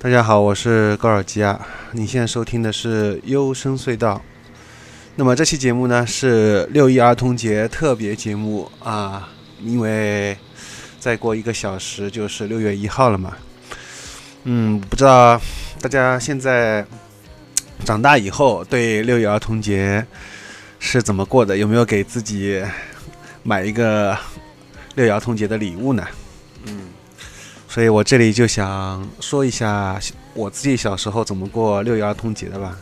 大家好，我是高尔基亚。你现在收听的是幽深隧道。那么这期节目呢是六一儿童节特别节目啊，因为再过一个小时就是六月一号了嘛。嗯，不知道大家现在长大以后对六一儿童节是怎么过的？有没有给自己买一个六一儿童节的礼物呢？嗯。所以我这里就想说一下我自己小时候怎么过六一儿童节的吧。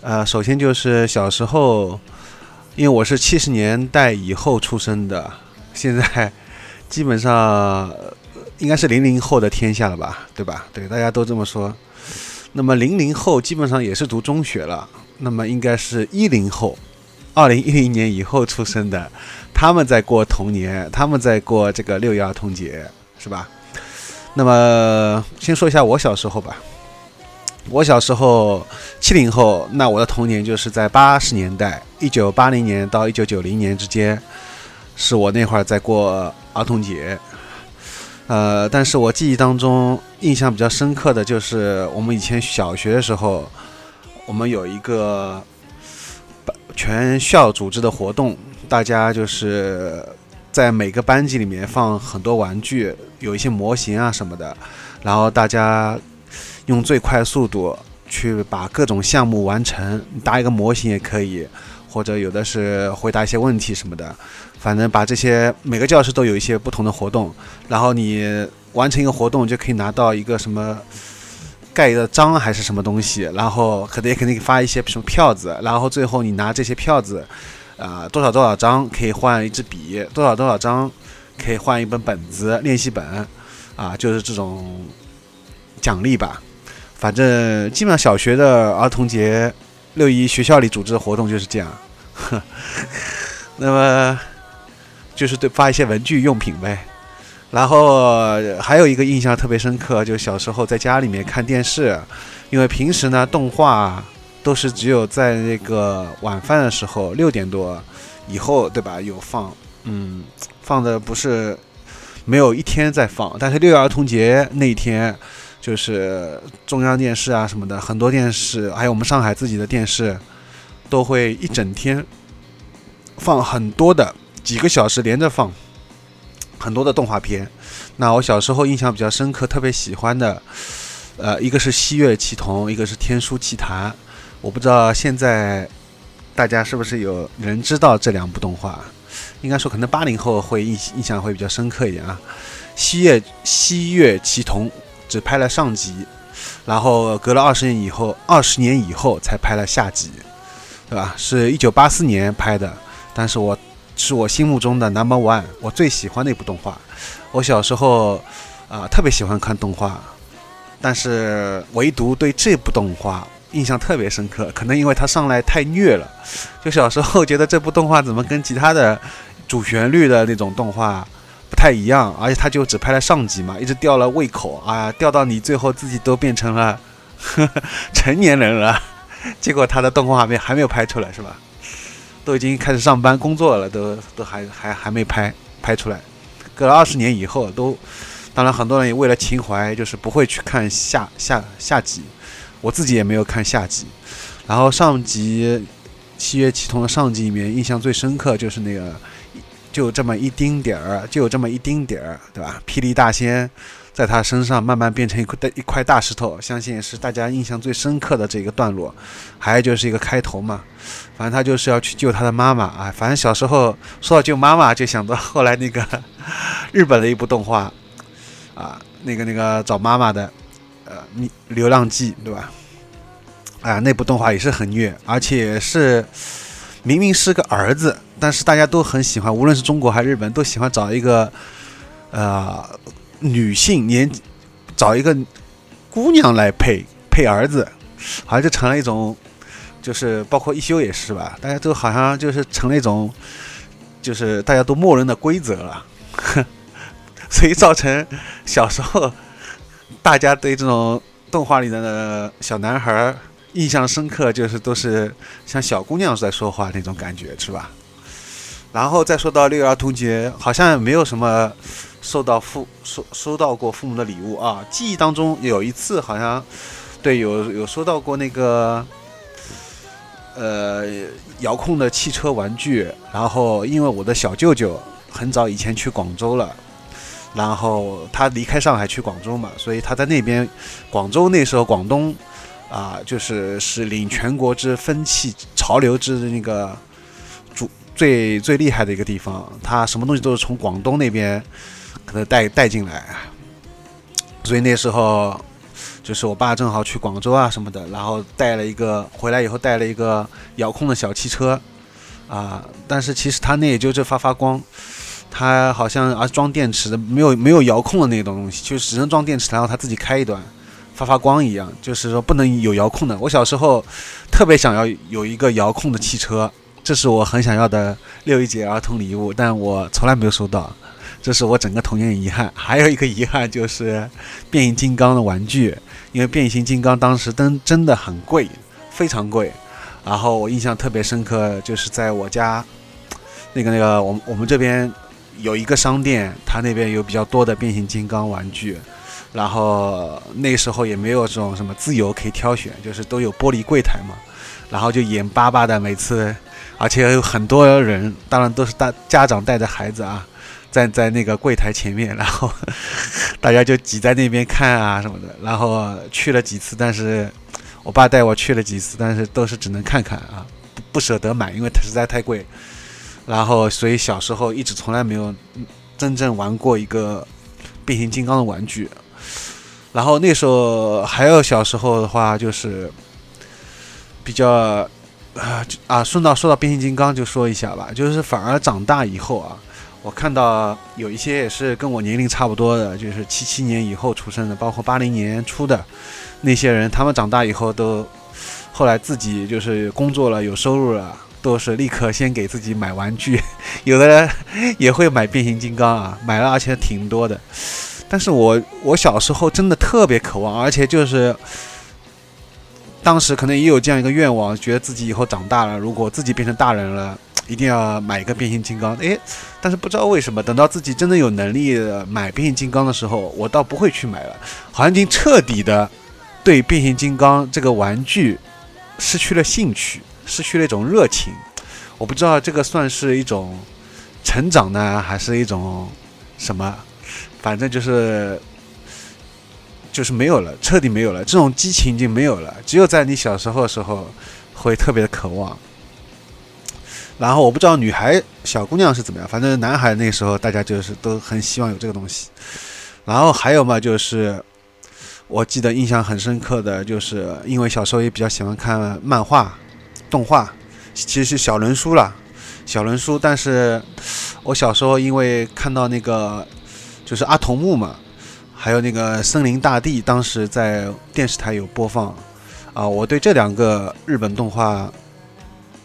呃，首先就是小时候，因为我是七十年代以后出生的，现在基本上应该是零零后的天下了吧，对吧？对，大家都这么说。那么零零后基本上也是读中学了，那么应该是一零后，二零一零年以后出生的，他们在过童年，他们在过这个六一儿童节。是吧？那么先说一下我小时候吧。我小时候七零后，那我的童年就是在八十年代，一九八零年到一九九零年之间，是我那会儿在过儿童节。呃，但是我记忆当中印象比较深刻的就是我们以前小学的时候，我们有一个全校组织的活动，大家就是。在每个班级里面放很多玩具，有一些模型啊什么的，然后大家用最快速度去把各种项目完成，搭一个模型也可以，或者有的是回答一些问题什么的，反正把这些每个教室都有一些不同的活动，然后你完成一个活动就可以拿到一个什么盖一个章还是什么东西，然后可能也肯定发一些什么票子，然后最后你拿这些票子。啊，多少多少张可以换一支笔？多少多少张可以换一本本子练习本？啊，就是这种奖励吧。反正基本上小学的儿童节六一学校里组织的活动就是这样。那么就是对发一些文具用品呗。然后还有一个印象特别深刻，就小时候在家里面看电视，因为平时呢动画。都是只有在那个晚饭的时候六点多以后，对吧？有放，嗯，放的不是没有一天在放，但是六一儿童节那一天，就是中央电视啊什么的，很多电视，还有我们上海自己的电视，都会一整天放很多的几个小时连着放很多的动画片。那我小时候印象比较深刻，特别喜欢的，呃，一个是《西月奇童》，一个是《天书奇谭》。我不知道现在大家是不是有人知道这两部动画？应该说可能八零后会印印象会比较深刻一点啊。《西月西月奇童》只拍了上集，然后隔了二十年以后，二十年以后才拍了下集，对吧？是一九八四年拍的，但是我是我心目中的 number one，我最喜欢的一部动画。我小时候啊特别喜欢看动画，但是唯独对这部动画。印象特别深刻，可能因为他上来太虐了，就小时候觉得这部动画怎么跟其他的主旋律的那种动画不太一样，而且他就只拍了上集嘛，一直吊了胃口啊，吊到你最后自己都变成了 成年人了，结果他的动画还没还没有拍出来是吧？都已经开始上班工作了，都都还还还没拍拍出来，隔了二十年以后都，当然很多人也为了情怀，就是不会去看下下下集。我自己也没有看下集，然后上集《七月启通》的上集里面，印象最深刻就是那个，就这么一丁点儿，就有这么一丁点儿，对吧？霹雳大仙在他身上慢慢变成一块一块大石头，相信是大家印象最深刻的这个段落。还有就是一个开头嘛，反正他就是要去救他的妈妈啊。反正小时候说到救妈妈，就想到后来那个日本的一部动画啊，那个那个找妈妈的。呃，你流浪记对吧？啊，那部动画也是很虐，而且是明明是个儿子，但是大家都很喜欢，无论是中国还是日本，都喜欢找一个呃女性年找一个姑娘来配配儿子，好像就成了一种，就是包括一休也是吧，大家都好像就是成了一种，就是大家都默认的规则了，所以造成小时候大家对这种动画里的小男孩印象深刻，就是都是像小姑娘在说话那种感觉，是吧？然后再说到六一儿童节，好像没有什么收到父收收到过父母的礼物啊。记忆当中有一次好像，对，有有收到过那个，呃，遥控的汽车玩具。然后因为我的小舅舅很早以前去广州了，然后他离开上海去广州嘛，所以他在那边，广州那时候广东啊，就是是领全国之风气潮流之那个主。最最厉害的一个地方，他什么东西都是从广东那边可能带带进来，所以那时候就是我爸正好去广州啊什么的，然后带了一个回来以后带了一个遥控的小汽车啊，但是其实他那也就是发发光，他好像啊装电池的，没有没有遥控的那种东西，就只能装电池，然后它自己开一段发发光一样，就是说不能有遥控的。我小时候特别想要有一个遥控的汽车。这是我很想要的六一节儿童礼物，但我从来没有收到，这是我整个童年遗憾。还有一个遗憾就是变形金刚的玩具，因为变形金刚当时真真的很贵，非常贵。然后我印象特别深刻，就是在我家那个那个，我我们这边有一个商店，它那边有比较多的变形金刚玩具，然后那时候也没有这种什么自由可以挑选，就是都有玻璃柜台嘛，然后就眼巴巴的每次。而且有很多人，当然都是大家长带着孩子啊，站在那个柜台前面，然后 大家就挤在那边看啊什么的。然后去了几次，但是我爸带我去了几次，但是都是只能看看啊，不不舍得买，因为它实在太贵。然后所以小时候一直从来没有真正玩过一个变形金刚的玩具。然后那时候还有小时候的话，就是比较。啊啊！顺道说到变形金刚，就说一下吧。就是反而长大以后啊，我看到有一些也是跟我年龄差不多的，就是七七年以后出生的，包括八零年初的那些人，他们长大以后都后来自己就是工作了，有收入了，都是立刻先给自己买玩具。有的人也会买变形金刚啊，买了而且挺多的。但是我我小时候真的特别渴望，而且就是。当时可能也有这样一个愿望，觉得自己以后长大了，如果自己变成大人了，一定要买一个变形金刚。诶，但是不知道为什么，等到自己真的有能力买变形金刚的时候，我倒不会去买了，好像已经彻底的对变形金刚这个玩具失去了兴趣，失去了一种热情。我不知道这个算是一种成长呢，还是一种什么？反正就是。就是没有了，彻底没有了，这种激情已经没有了。只有在你小时候的时候，会特别的渴望。然后我不知道女孩、小姑娘是怎么样，反正男孩那时候大家就是都很希望有这个东西。然后还有嘛，就是我记得印象很深刻的就是，因为小时候也比较喜欢看漫画、动画，其实是小人书了，小人书。但是我小时候因为看到那个就是阿童木嘛。还有那个森林大地，当时在电视台有播放，啊，我对这两个日本动画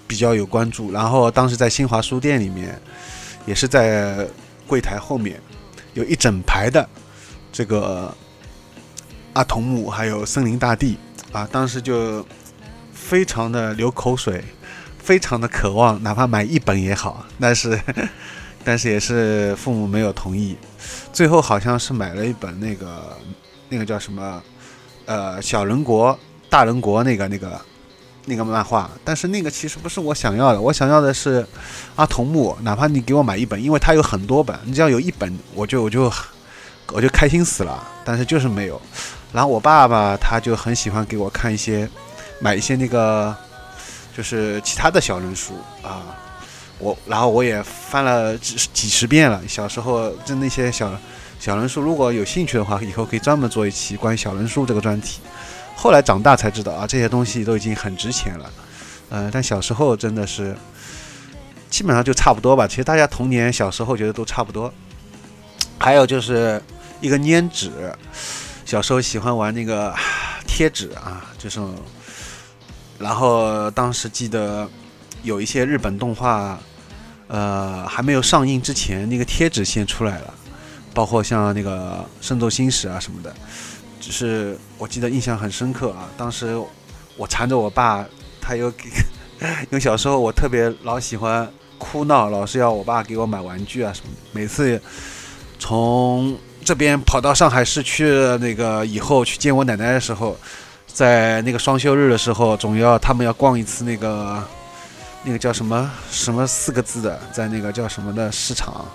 比较有关注。然后当时在新华书店里面，也是在柜台后面有一整排的这个阿童木，还有森林大地，啊，当时就非常的流口水，非常的渴望，哪怕买一本也好，但是。但是也是父母没有同意，最后好像是买了一本那个，那个叫什么，呃，小人国、大人国那个那个那个漫画。但是那个其实不是我想要的，我想要的是阿童木。哪怕你给我买一本，因为它有很多本，你只要有一本，我就我就我就开心死了。但是就是没有。然后我爸爸他就很喜欢给我看一些，买一些那个就是其他的小人书啊。我然后我也翻了几几十遍了。小时候就那些小小人书，如果有兴趣的话，以后可以专门做一期关于小人书这个专题。后来长大才知道啊，这些东西都已经很值钱了。嗯，但小时候真的是基本上就差不多吧。其实大家童年小时候觉得都差不多。还有就是一个粘纸，小时候喜欢玩那个贴纸啊，就是然后当时记得有一些日本动画，呃，还没有上映之前，那个贴纸先出来了，包括像那个《圣斗星矢》啊什么的，只是我记得印象很深刻啊。当时我缠着我爸，他又给，因为小时候我特别老喜欢哭闹，老是要我爸给我买玩具啊什么的，每次从这边跑到上海市区那个以后去见我奶奶的时候。在那个双休日的时候，总要他们要逛一次那个，那个叫什么什么四个字的，在那个叫什么的市场，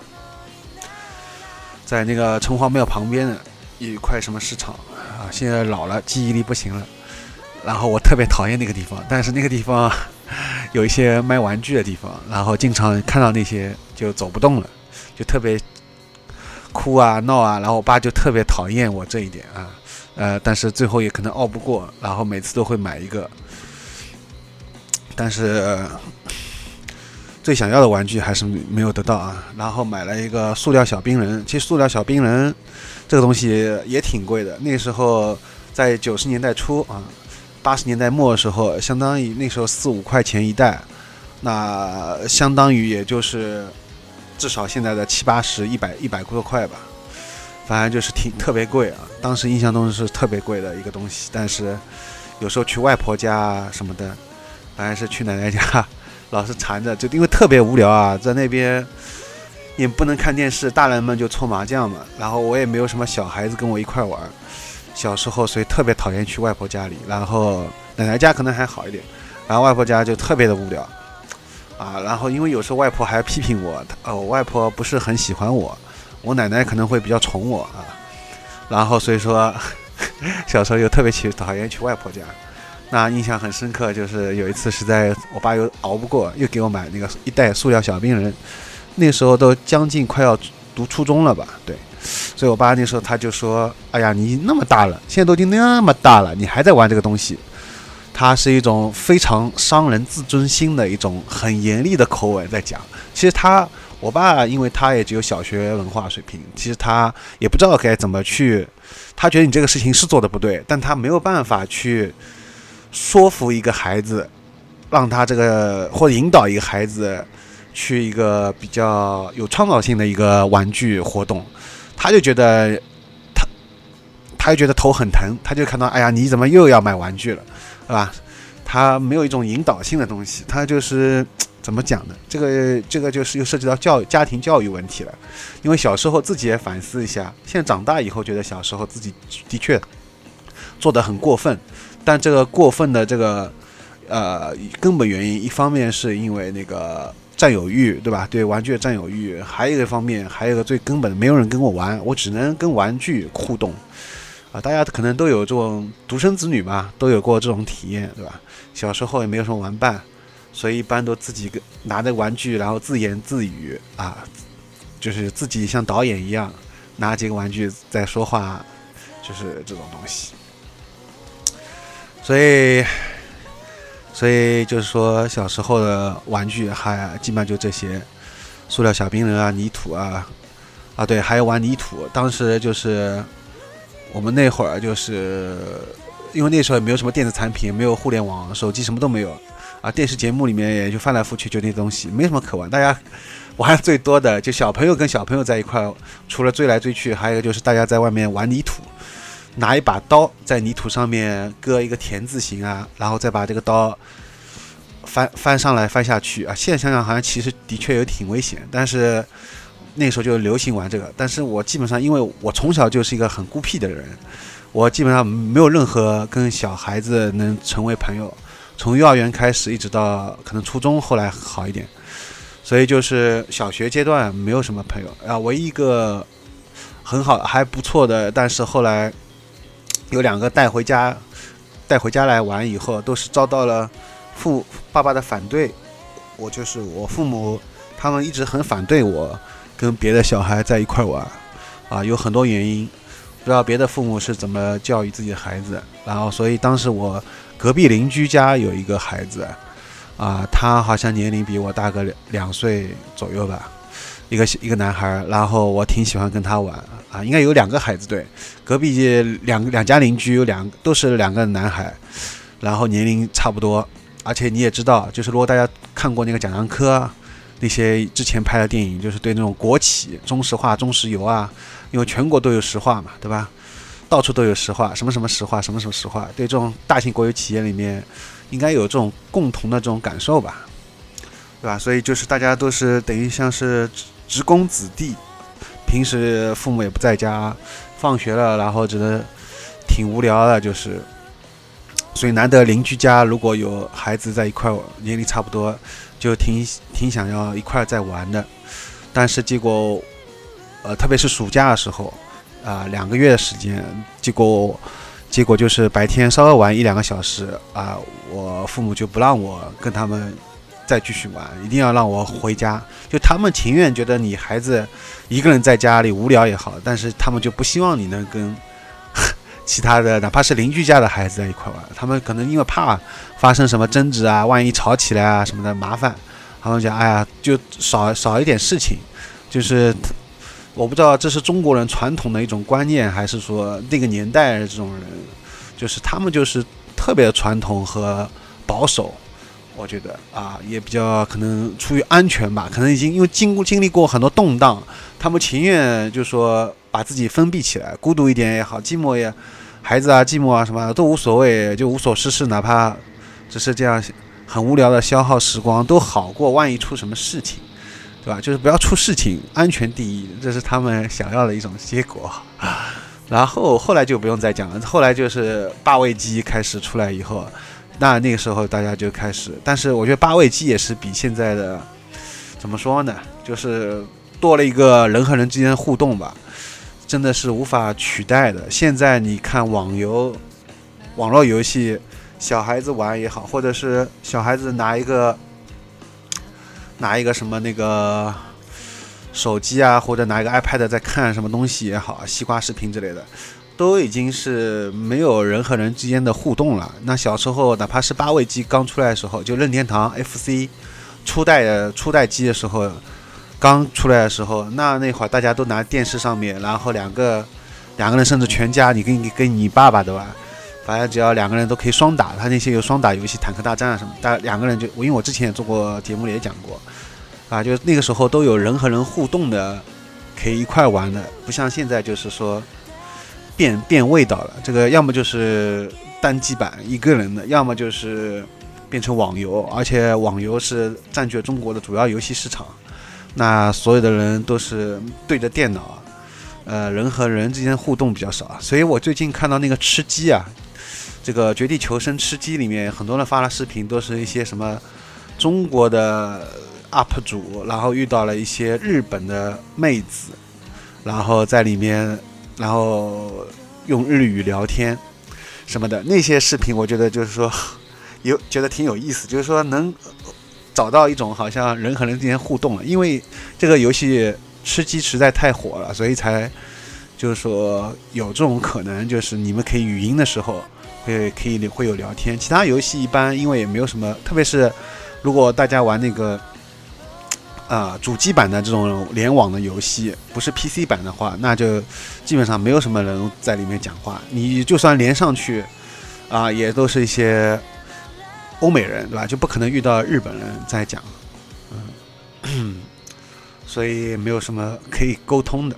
在那个城隍庙旁边的一块什么市场啊。现在老了，记忆力不行了。然后我特别讨厌那个地方，但是那个地方 有一些卖玩具的地方，然后经常看到那些就走不动了，就特别哭啊闹啊。然后我爸就特别讨厌我这一点啊。呃，但是最后也可能拗不过，然后每次都会买一个，但是最想要的玩具还是没有得到啊。然后买了一个塑料小冰人，其实塑料小冰人这个东西也挺贵的。那时候在九十年代初啊，八十年代末的时候，相当于那时候四五块钱一袋，那相当于也就是至少现在的七八十、一百一百多块吧。反正就是挺特别贵啊，当时印象中是特别贵的一个东西。但是有时候去外婆家什么的，反正是去奶奶家，老是缠着，就因为特别无聊啊，在那边也不能看电视，大人们就搓麻将嘛。然后我也没有什么小孩子跟我一块玩，小时候所以特别讨厌去外婆家里。然后奶奶家可能还好一点，然后外婆家就特别的无聊啊。然后因为有时候外婆还批评我，呃，我外婆不是很喜欢我。我奶奶可能会比较宠我啊，然后所以说 小时候又特别去讨厌去外婆家，那印象很深刻，就是有一次实在我爸又熬不过，又给我买那个一袋塑料小冰人，那时候都将近快要读初中了吧，对，所以我爸那时候他就说：“哎呀，你那么大了，现在都已经那么大了，你还在玩这个东西。”他是一种非常伤人自尊心的一种很严厉的口吻在讲，其实他。我爸，因为他也只有小学文化水平，其实他也不知道该怎么去。他觉得你这个事情是做的不对，但他没有办法去说服一个孩子，让他这个或者引导一个孩子去一个比较有创造性的一个玩具活动。他就觉得他，他就觉得头很疼，他就看到，哎呀，你怎么又要买玩具了，是吧？他没有一种引导性的东西，他就是。怎么讲呢？这个这个就是又涉及到教家庭教育问题了，因为小时候自己也反思一下，现在长大以后觉得小时候自己的确做的很过分，但这个过分的这个呃根本原因，一方面是因为那个占有欲，对吧？对玩具的占有欲，还有一个方面，还有一个最根本的，没有人跟我玩，我只能跟玩具互动啊！大家可能都有这种独生子女嘛，都有过这种体验，对吧？小时候也没有什么玩伴。所以一般都自己拿着玩具，然后自言自语啊，就是自己像导演一样拿几个玩具在说话，就是这种东西。所以，所以就是说小时候的玩具还基本上就这些，塑料小兵人啊，泥土啊，啊对，还有玩泥土。当时就是我们那会儿就是因为那时候也没有什么电子产品，没有互联网，手机什么都没有。啊，电视节目里面也就翻来覆去就那东西，没什么可玩。大家玩最多的就小朋友跟小朋友在一块，除了追来追去，还有一个就是大家在外面玩泥土，拿一把刀在泥土上面割一个田字形啊，然后再把这个刀翻翻上来翻下去啊。现在想想好像其实的确有挺危险，但是那时候就流行玩这个。但是我基本上因为我从小就是一个很孤僻的人，我基本上没有任何跟小孩子能成为朋友。从幼儿园开始，一直到可能初中，后来好一点，所以就是小学阶段没有什么朋友啊。唯一一个很好还不错的，但是后来有两个带回家带回家来玩以后，都是遭到了父爸爸的反对。我就是我父母，他们一直很反对我跟别的小孩在一块玩啊，有很多原因，不知道别的父母是怎么教育自己的孩子。然后，所以当时我。隔壁邻居家有一个孩子，啊，他好像年龄比我大个两岁左右吧，一个一个男孩，然后我挺喜欢跟他玩啊，应该有两个孩子对，隔壁两两家邻居有两都是两个男孩，然后年龄差不多，而且你也知道，就是如果大家看过那个贾樟柯那些之前拍的电影，就是对那种国企中石化、中石油啊，因为全国都有石化嘛，对吧？到处都有石化，什么什么石化，什么什么石化，对这种大型国有企业里面，应该有这种共同的这种感受吧，对吧？所以就是大家都是等于像是职工子弟，平时父母也不在家，放学了然后只能挺无聊的，就是。所以难得邻居家如果有孩子在一块，年龄差不多，就挺挺想要一块儿在玩的。但是结果，呃，特别是暑假的时候，啊，两个月的时间，结果结果就是白天稍微玩一两个小时，啊，我父母就不让我跟他们再继续玩，一定要让我回家。就他们情愿觉得你孩子一个人在家里无聊也好，但是他们就不希望你能跟。其他的哪怕是邻居家的孩子在一块玩，他们可能因为怕发生什么争执啊，万一吵起来啊什么的麻烦，他们讲哎呀就少少一点事情，就是我不知道这是中国人传统的一种观念，还是说那个年代这种人，就是他们就是特别传统和保守，我觉得啊也比较可能出于安全吧，可能已经因为经过经历过很多动荡，他们情愿就说把自己封闭起来，孤独一点也好，寂寞也。孩子啊，寂寞啊，什么都无所谓，就无所事事，哪怕只是这样很无聊的消耗时光都好过。万一出什么事情，对吧？就是不要出事情，安全第一，这是他们想要的一种结果。然后后来就不用再讲了，后来就是八位机开始出来以后，那那个时候大家就开始，但是我觉得八位机也是比现在的怎么说呢？就是多了一个人和人之间的互动吧。真的是无法取代的。现在你看网游、网络游戏，小孩子玩也好，或者是小孩子拿一个拿一个什么那个手机啊，或者拿一个 iPad 在看什么东西也好，西瓜视频之类的，都已经是没有人和人之间的互动了。那小时候，哪怕是八位机刚出来的时候，就任天堂 FC 初代的初代机的时候。刚出来的时候，那那会儿大家都拿电视上面，然后两个两个人甚至全家，你跟你跟你爸爸对吧？反正只要两个人都可以双打，他那些有双打游戏，坦克大战啊什么，大两个人就，因为我之前也做过节目里也讲过，啊，就那个时候都有人和人互动的，可以一块玩的，不像现在就是说变变味道了。这个要么就是单机版一个人的，要么就是变成网游，而且网游是占据中国的主要游戏市场。那所有的人都是对着电脑，呃，人和人之间互动比较少，所以我最近看到那个吃鸡啊，这个《绝地求生》吃鸡里面，很多人发的视频都是一些什么中国的 UP 主，然后遇到了一些日本的妹子，然后在里面，然后用日语聊天什么的那些视频，我觉得就是说有觉得挺有意思，就是说能。找到一种好像人和人之间互动了，因为这个游戏吃鸡实在太火了，所以才就是说有这种可能，就是你们可以语音的时候会可以会有聊天。其他游戏一般因为也没有什么，特别是如果大家玩那个啊主机版的这种联网的游戏，不是 PC 版的话，那就基本上没有什么人在里面讲话。你就算连上去啊，也都是一些。欧美人对吧？就不可能遇到日本人在讲，嗯，所以没有什么可以沟通的，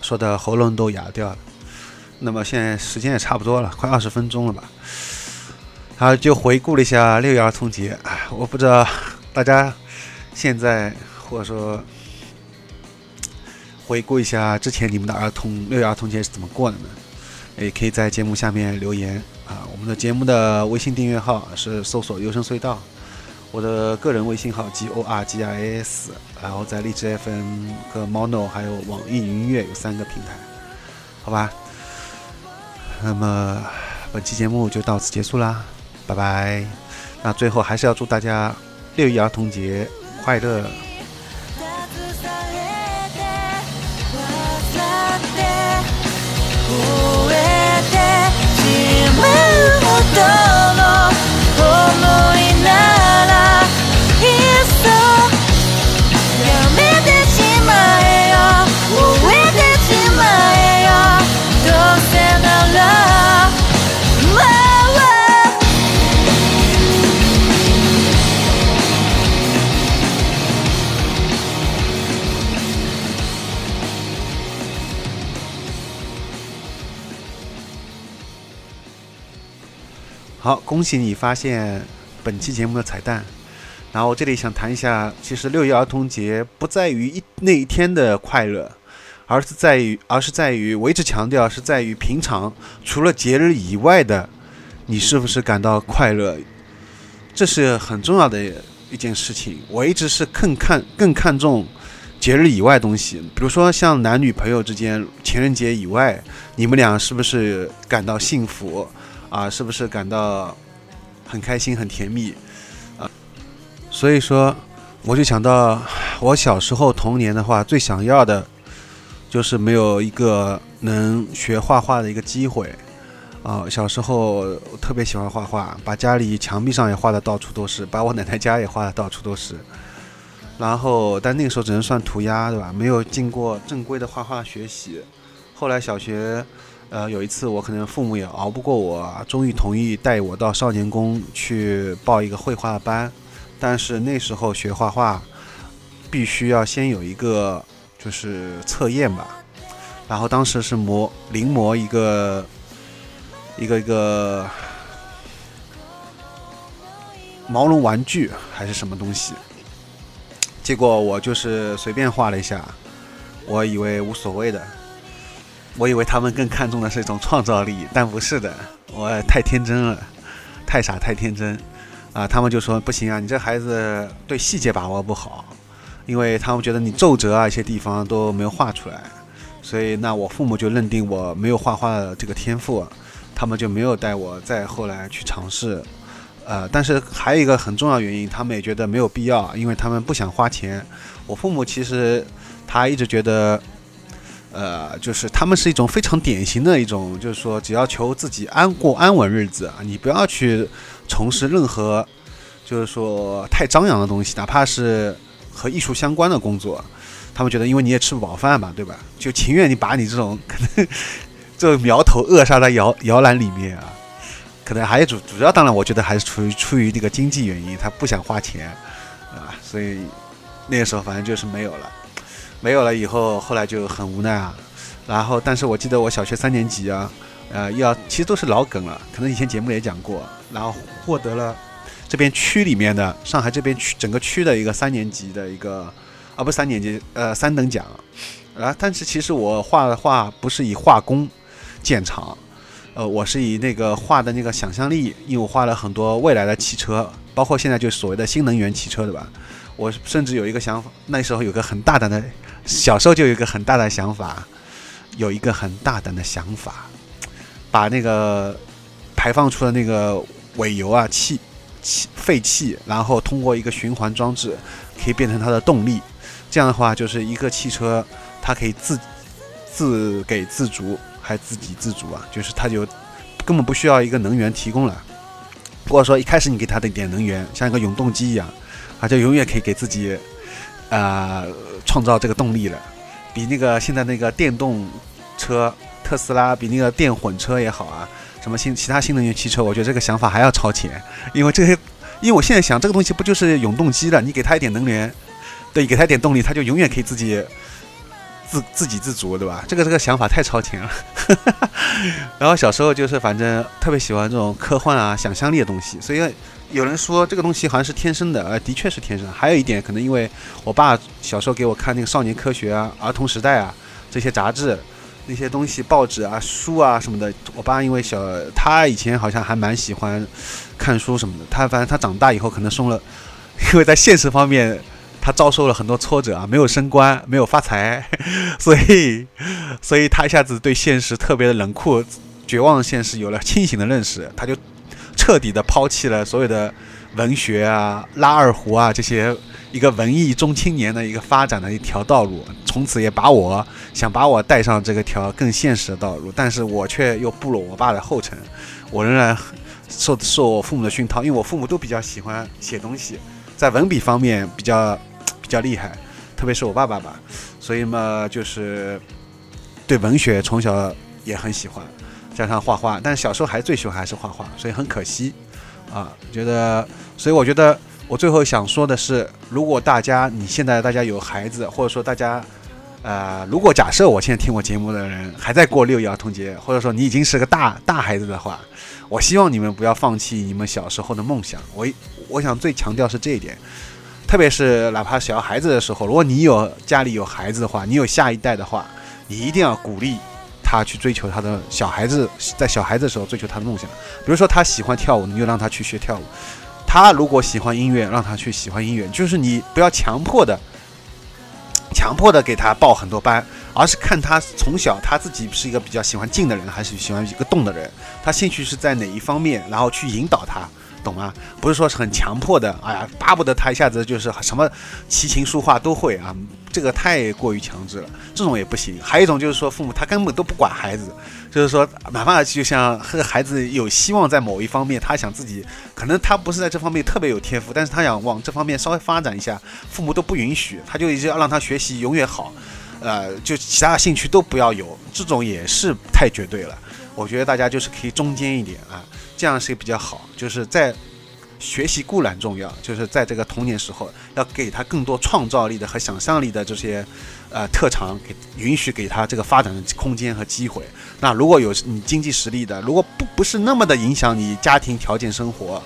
说的喉咙都哑掉了。那么现在时间也差不多了，快二十分钟了吧？好，就回顾了一下六一儿童节。我不知道大家现在或者说回顾一下之前你们的儿童六一儿童节是怎么过的呢？也可以在节目下面留言。啊，我们的节目的微信订阅号是搜索“优声隧道”，我的个人微信号 G O R G I S，然后在荔枝 FM 和 Mono 还有网易云音乐有三个平台，好吧？那么本期节目就到此结束啦，拜拜！那最后还是要祝大家六一儿童节快乐！思いな好，恭喜你发现本期节目的彩蛋。然后我这里想谈一下，其实六一儿童节不在于一那一天的快乐，而是在于，而是在于，我一直强调是在于平常除了节日以外的，你是不是感到快乐？这是很重要的一件事情。我一直是更看更看重节日以外东西，比如说像男女朋友之间，情人节以外，你们俩是不是感到幸福啊？是不是感到很开心、很甜蜜啊？所以说，我就想到我小时候童年的话，最想要的就是没有一个能学画画的一个机会啊。小时候特别喜欢画画，把家里墙壁上也画的到处都是，把我奶奶家也画的到处都是。然后，但那个时候只能算涂鸦，对吧？没有经过正规的画画学习。后来小学，呃，有一次我可能父母也熬不过我，终于同意带我到少年宫去报一个绘画班。但是那时候学画画，必须要先有一个就是测验吧，然后当时是磨临摹一个一个一个毛绒玩具还是什么东西，结果我就是随便画了一下，我以为无所谓的，我以为他们更看重的是一种创造力，但不是的，我太天真了，太傻太天真。啊，他们就说不行啊，你这孩子对细节把握不好，因为他们觉得你皱褶啊一些地方都没有画出来，所以那我父母就认定我没有画画的这个天赋，他们就没有带我再后来去尝试。呃，但是还有一个很重要原因，他们也觉得没有必要，因为他们不想花钱。我父母其实他一直觉得，呃，就是他们是一种非常典型的一种，就是说只要求自己安过安稳日子啊，你不要去。从事任何就是说太张扬的东西，哪怕是和艺术相关的工作，他们觉得因为你也吃不饱饭嘛，对吧？就情愿你把你这种可能这个苗头扼杀在摇摇篮里面啊。可能还主主要，当然我觉得还是出于出于这个经济原因，他不想花钱啊，所以那个时候反正就是没有了，没有了以后，后来就很无奈啊。然后，但是我记得我小学三年级啊。呃，要其实都是老梗了，可能以前节目也讲过，然后获得了这边区里面的上海这边区整个区的一个三年级的一个啊，不三年级，呃，三等奖啊。但是其实我画的画不是以画工见长，呃，我是以那个画的那个想象力，因为我画了很多未来的汽车，包括现在就所谓的新能源汽车，对吧？我甚至有一个想法，那时候有个很大胆的，小时候就有一个很大的想法，有一个很大胆的想法。把那个排放出的那个尾油啊、气气废气，然后通过一个循环装置，可以变成它的动力。这样的话，就是一个汽车，它可以自自给自足，还自给自足啊，就是它就根本不需要一个能源提供了。或者说一开始你给它的一点能源，像一个永动机一样，他就永远可以给自己啊创造这个动力了，比那个现在那个电动车。特斯拉比那个电混车也好啊，什么新其他新能源汽车，我觉得这个想法还要超前，因为这些，因为我现在想这个东西不就是永动机了，你给它一点能源，对，给它一点动力，它就永远可以自己自自给自足，对吧？这个这个想法太超前了。然后小时候就是反正特别喜欢这种科幻啊、想象力的东西，所以有人说这个东西好像是天生的，呃，的确是天生。还有一点可能因为我爸小时候给我看那个《少年科学》啊、《儿童时代》啊这些杂志。那些东西，报纸啊、书啊什么的，我爸因为小，他以前好像还蛮喜欢看书什么的。他反正他长大以后可能松了，因为在现实方面他遭受了很多挫折啊，没有升官，没有发财，所以，所以他一下子对现实特别的冷酷、绝望的现实有了清醒的认识，他就彻底的抛弃了所有的文学啊、拉二胡啊这些。一个文艺中青年的一个发展的一条道路，从此也把我想把我带上这个条更现实的道路，但是我却又步了我爸的后尘，我仍然受受我父母的熏陶，因为我父母都比较喜欢写东西，在文笔方面比较比较厉害，特别是我爸爸吧，所以嘛就是对文学从小也很喜欢，加上画画，但小时候还最喜欢还是画画，所以很可惜啊，觉得，所以我觉得。我最后想说的是，如果大家你现在大家有孩子，或者说大家，呃，如果假设我现在听我节目的人还在过六一儿童节，或者说你已经是个大大孩子的话，我希望你们不要放弃你们小时候的梦想。我我想最强调是这一点，特别是哪怕小孩子的时候，如果你有家里有孩子的话，你有下一代的话，你一定要鼓励他去追求他的小孩子在小孩子的时候追求他的梦想。比如说他喜欢跳舞，你就让他去学跳舞；他如果喜欢音乐，让他去喜欢音乐。就是你不要强迫的。强迫的给他报很多班，而是看他从小他自己是一个比较喜欢静的人，还是喜欢一个动的人，他兴趣是在哪一方面，然后去引导他，懂吗？不是说是很强迫的，哎呀，巴不得他一下子就是什么琴棋书画都会啊，这个太过于强制了，这种也不行。还有一种就是说，父母他根本都不管孩子。就是说，哪怕就像和孩子有希望在某一方面，他想自己可能他不是在这方面特别有天赋，但是他想往这方面稍微发展一下，父母都不允许，他就一直要让他学习永远好，呃，就其他兴趣都不要有，这种也是太绝对了。我觉得大家就是可以中间一点啊，这样是比较好。就是在学习固然重要，就是在这个童年时候要给他更多创造力的和想象力的这些。呃，特长给允许给他这个发展的空间和机会。那如果有你经济实力的，如果不不是那么的影响你家庭条件生活，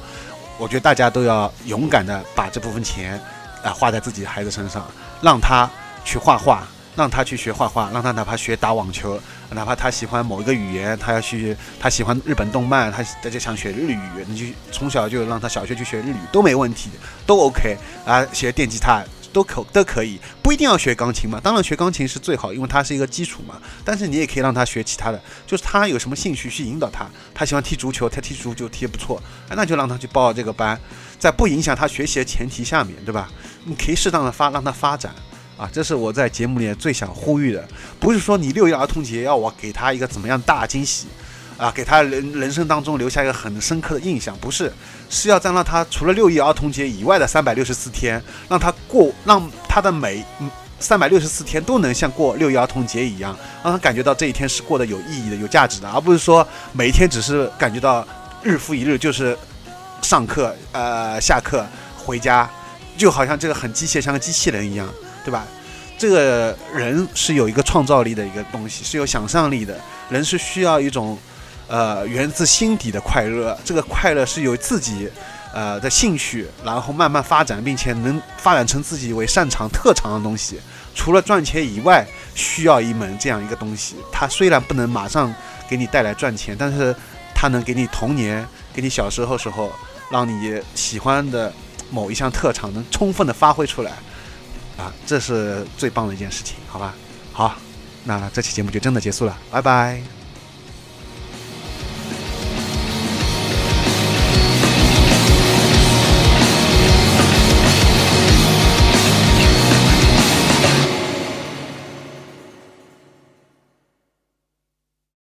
我觉得大家都要勇敢的把这部分钱啊花在自己孩子身上，让他去画画，让他去学画画，让他哪怕学打网球，哪怕他喜欢某一个语言，他要去他喜欢日本动漫，他大家想学日语，你就从小就让他小学去学日语都没问题，都 OK 啊，学电吉他。都可都可以，不一定要学钢琴嘛。当然学钢琴是最好，因为它是一个基础嘛。但是你也可以让他学其他的，就是他有什么兴趣去引导他。他喜欢踢足球，他踢足球踢得不错，那就让他去报这个班，在不影响他学习的前提下面对吧？你可以适当的发让他发展啊，这是我在节目里最想呼吁的。不是说你六一儿童节要我给他一个怎么样大惊喜。啊，给他人人生当中留下一个很深刻的印象，不是，是要再让他除了六一儿童节以外的三百六十四天，让他过，让他的每三百六十四天都能像过六一儿童节一样，让他感觉到这一天是过得有意义的、有价值的，而不是说每一天只是感觉到日复一日就是上课、呃下课、回家，就好像这个很机械，像个机器人一样，对吧？这个人是有一个创造力的一个东西，是有想象力的，人是需要一种。呃，源自心底的快乐，这个快乐是由自己，呃的兴趣，然后慢慢发展，并且能发展成自己为擅长特长的东西。除了赚钱以外，需要一门这样一个东西。它虽然不能马上给你带来赚钱，但是它能给你童年，给你小时候时候，让你喜欢的某一项特长能充分的发挥出来。啊，这是最棒的一件事情，好吧？好，那这期节目就真的结束了，拜拜。